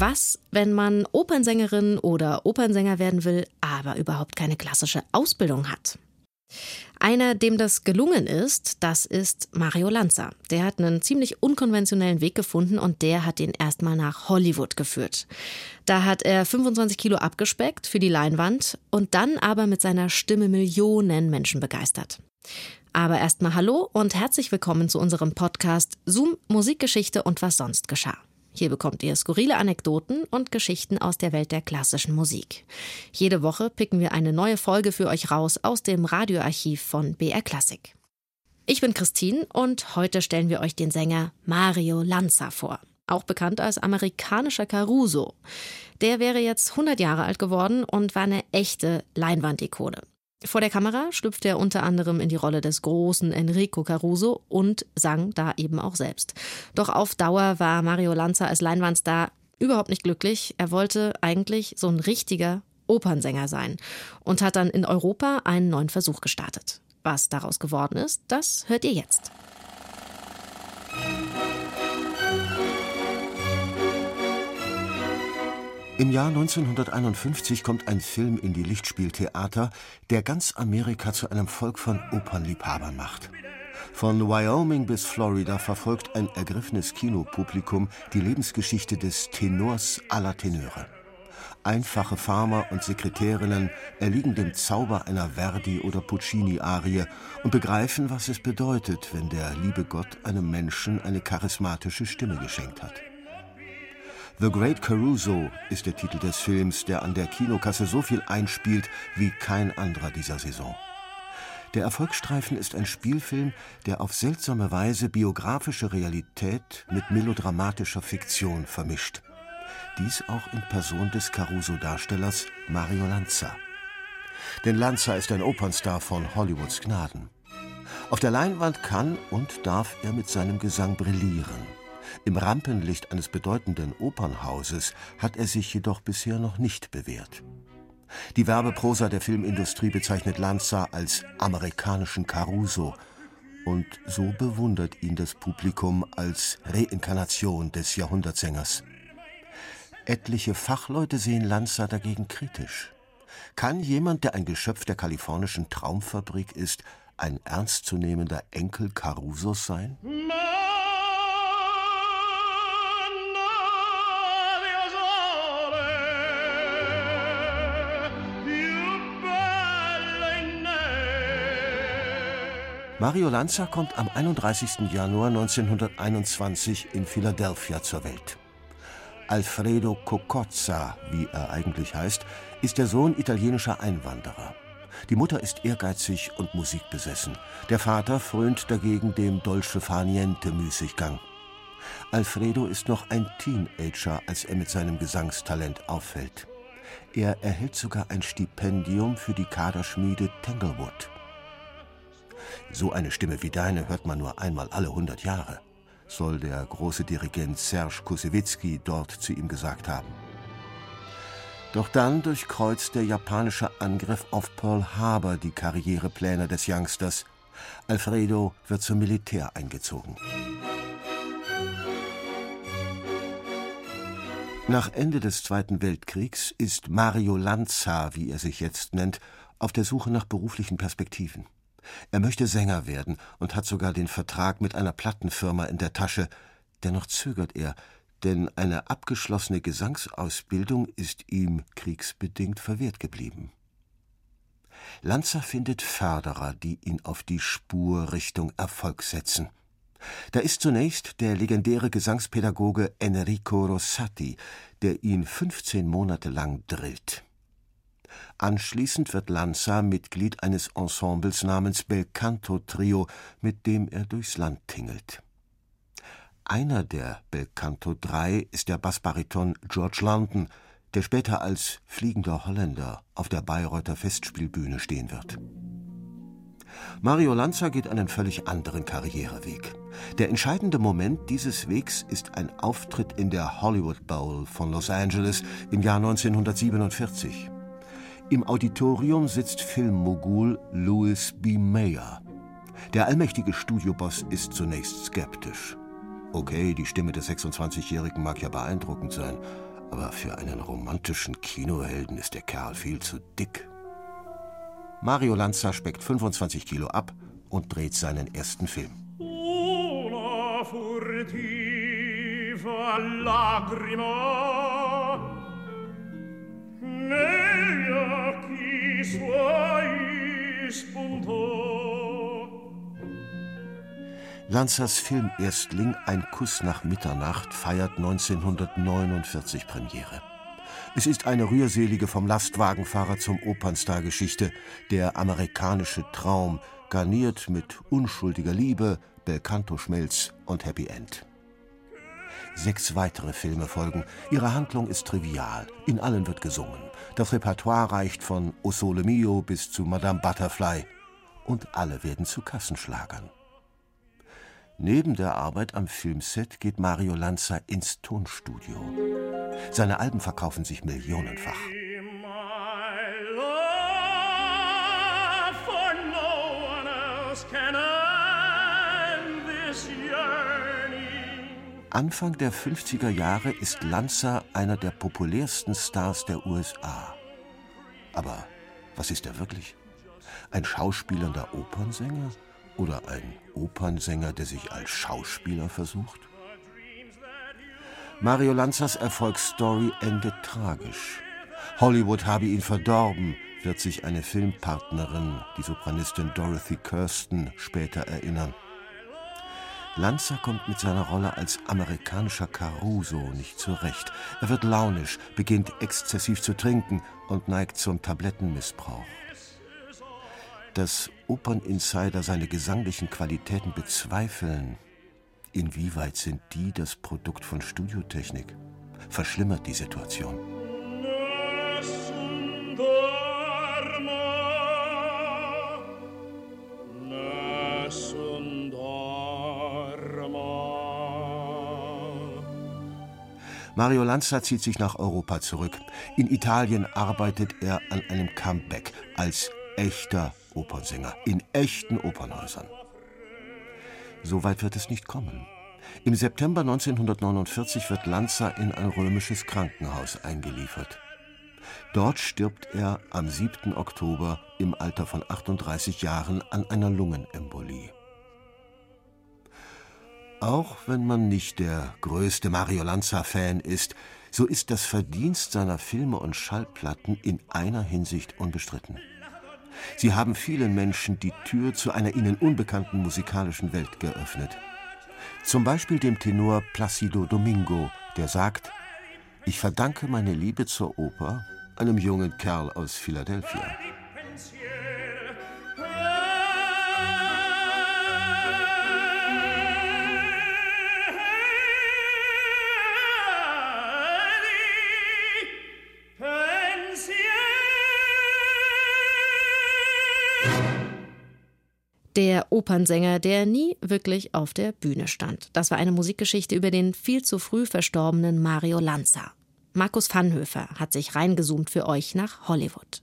Was, wenn man Opernsängerin oder Opernsänger werden will, aber überhaupt keine klassische Ausbildung hat? Einer, dem das gelungen ist, das ist Mario Lanza. Der hat einen ziemlich unkonventionellen Weg gefunden und der hat ihn erstmal nach Hollywood geführt. Da hat er 25 Kilo abgespeckt für die Leinwand und dann aber mit seiner Stimme Millionen Menschen begeistert. Aber erstmal Hallo und herzlich willkommen zu unserem Podcast Zoom Musikgeschichte und was sonst geschah. Hier bekommt ihr skurrile Anekdoten und Geschichten aus der Welt der klassischen Musik. Jede Woche picken wir eine neue Folge für euch raus aus dem Radioarchiv von BR Classic. Ich bin Christine und heute stellen wir euch den Sänger Mario Lanza vor, auch bekannt als amerikanischer Caruso. Der wäre jetzt 100 Jahre alt geworden und war eine echte Leinwandikone. Vor der Kamera schlüpfte er unter anderem in die Rolle des großen Enrico Caruso und sang da eben auch selbst. Doch auf Dauer war Mario Lanza als Leinwandstar überhaupt nicht glücklich. Er wollte eigentlich so ein richtiger Opernsänger sein und hat dann in Europa einen neuen Versuch gestartet. Was daraus geworden ist, das hört ihr jetzt. Im Jahr 1951 kommt ein Film in die Lichtspieltheater, der ganz Amerika zu einem Volk von Opernliebhabern macht. Von Wyoming bis Florida verfolgt ein ergriffenes Kinopublikum die Lebensgeschichte des Tenors aller Tenöre. Einfache Farmer und Sekretärinnen erliegen dem Zauber einer Verdi- oder Puccini-Arie und begreifen, was es bedeutet, wenn der liebe Gott einem Menschen eine charismatische Stimme geschenkt hat. The Great Caruso ist der Titel des Films, der an der Kinokasse so viel einspielt wie kein anderer dieser Saison. Der Erfolgsstreifen ist ein Spielfilm, der auf seltsame Weise biografische Realität mit melodramatischer Fiktion vermischt. Dies auch in Person des Caruso-Darstellers Mario Lanza. Denn Lanza ist ein Opernstar von Hollywoods Gnaden. Auf der Leinwand kann und darf er mit seinem Gesang brillieren. Im Rampenlicht eines bedeutenden Opernhauses hat er sich jedoch bisher noch nicht bewährt. Die Werbeprosa der Filmindustrie bezeichnet Lanza als amerikanischen Caruso und so bewundert ihn das Publikum als Reinkarnation des Jahrhundertsängers. Etliche Fachleute sehen Lanza dagegen kritisch. Kann jemand, der ein Geschöpf der kalifornischen Traumfabrik ist, ein ernstzunehmender Enkel Carusos sein? Mario Lanza kommt am 31. Januar 1921 in Philadelphia zur Welt. Alfredo Cocozza, wie er eigentlich heißt, ist der Sohn italienischer Einwanderer. Die Mutter ist ehrgeizig und musikbesessen. Der Vater frönt dagegen dem Dolce far niente Müßiggang. Alfredo ist noch ein Teenager, als er mit seinem Gesangstalent auffällt. Er erhält sogar ein Stipendium für die Kaderschmiede Tanglewood. So eine Stimme wie deine hört man nur einmal alle hundert Jahre, soll der große Dirigent Serge Kusewitzki dort zu ihm gesagt haben. Doch dann durchkreuzt der japanische Angriff auf Pearl Harbor die Karrierepläne des Youngsters. Alfredo wird zum Militär eingezogen. Nach Ende des Zweiten Weltkriegs ist Mario Lanza, wie er sich jetzt nennt, auf der Suche nach beruflichen Perspektiven. Er möchte Sänger werden und hat sogar den Vertrag mit einer Plattenfirma in der Tasche. Dennoch zögert er, denn eine abgeschlossene Gesangsausbildung ist ihm kriegsbedingt verwehrt geblieben. Lanza findet Förderer, die ihn auf die Spur Richtung Erfolg setzen. Da ist zunächst der legendäre Gesangspädagoge Enrico Rossati, der ihn 15 Monate lang drillt. Anschließend wird Lanza Mitglied eines Ensembles namens Belcanto Trio, mit dem er durchs Land tingelt. Einer der Belcanto Drei ist der Bassbariton George London, der später als fliegender Holländer auf der Bayreuther Festspielbühne stehen wird. Mario Lanza geht einen völlig anderen Karriereweg. Der entscheidende Moment dieses Wegs ist ein Auftritt in der Hollywood Bowl von Los Angeles im Jahr 1947. Im Auditorium sitzt Filmmogul Louis B. Mayer. Der allmächtige Studioboss ist zunächst skeptisch. Okay, die Stimme des 26-Jährigen mag ja beeindruckend sein, Aber für einen romantischen Kinohelden ist der Kerl viel zu dick. Mario Lanza speckt 25 Kilo ab und dreht seinen ersten Film. Una furtiva lagrima occhi suoi spuntò Lanzers Film Erstling Ein Kuss nach Mitternacht feiert 1949 Premiere. Es ist eine rührselige vom Lastwagenfahrer zum Opernstar-Geschichte, der amerikanische Traum, garniert mit unschuldiger Liebe, Belcanto-Schmelz und Happy End. Sechs weitere Filme folgen. Ihre Handlung ist trivial. In allen wird gesungen. Das Repertoire reicht von O Sole Mio bis zu Madame Butterfly. Und alle werden zu Kassenschlagern. Neben der Arbeit am Filmset geht Mario Lanza ins Tonstudio. Seine Alben verkaufen sich millionenfach. Anfang der 50er Jahre ist Lanza einer der populärsten Stars der USA. Aber was ist er wirklich? Ein schauspielender Opernsänger? Oder ein Opernsänger, der sich als Schauspieler versucht? Mario Lanzas Erfolgsstory endet tragisch. Hollywood habe ihn verdorben, wird sich eine Filmpartnerin, die Sopranistin Dorothy Kirsten, später erinnern. Lanza kommt mit seiner Rolle als amerikanischer Caruso nicht zurecht. Er wird launisch, beginnt exzessiv zu trinken und neigt zum Tablettenmissbrauch dass Operninsider seine gesanglichen Qualitäten bezweifeln, inwieweit sind die das Produkt von Studiotechnik? Verschlimmert die Situation. Mario Lanza zieht sich nach Europa zurück. In Italien arbeitet er an einem Comeback als echter Opernsänger in echten Opernhäusern. So weit wird es nicht kommen. Im September 1949 wird Lanza in ein römisches Krankenhaus eingeliefert. Dort stirbt er am 7. Oktober im Alter von 38 Jahren an einer Lungenembolie. Auch wenn man nicht der größte Mario Lanza-Fan ist, so ist das Verdienst seiner Filme und Schallplatten in einer Hinsicht unbestritten. Sie haben vielen Menschen die Tür zu einer ihnen unbekannten musikalischen Welt geöffnet. Zum Beispiel dem Tenor Placido Domingo, der sagt, ich verdanke meine Liebe zur Oper einem jungen Kerl aus Philadelphia. Der Opernsänger, der nie wirklich auf der Bühne stand. Das war eine Musikgeschichte über den viel zu früh verstorbenen Mario Lanza. Markus Vanhöfer hat sich reingezoomt für euch nach Hollywood.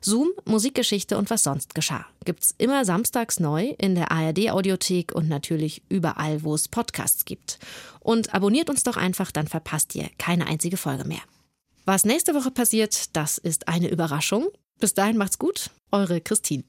Zoom, Musikgeschichte und was sonst geschah. Gibt's immer samstags neu in der ARD-Audiothek und natürlich überall, wo es Podcasts gibt. Und abonniert uns doch einfach, dann verpasst ihr keine einzige Folge mehr. Was nächste Woche passiert, das ist eine Überraschung. Bis dahin macht's gut, eure Christine.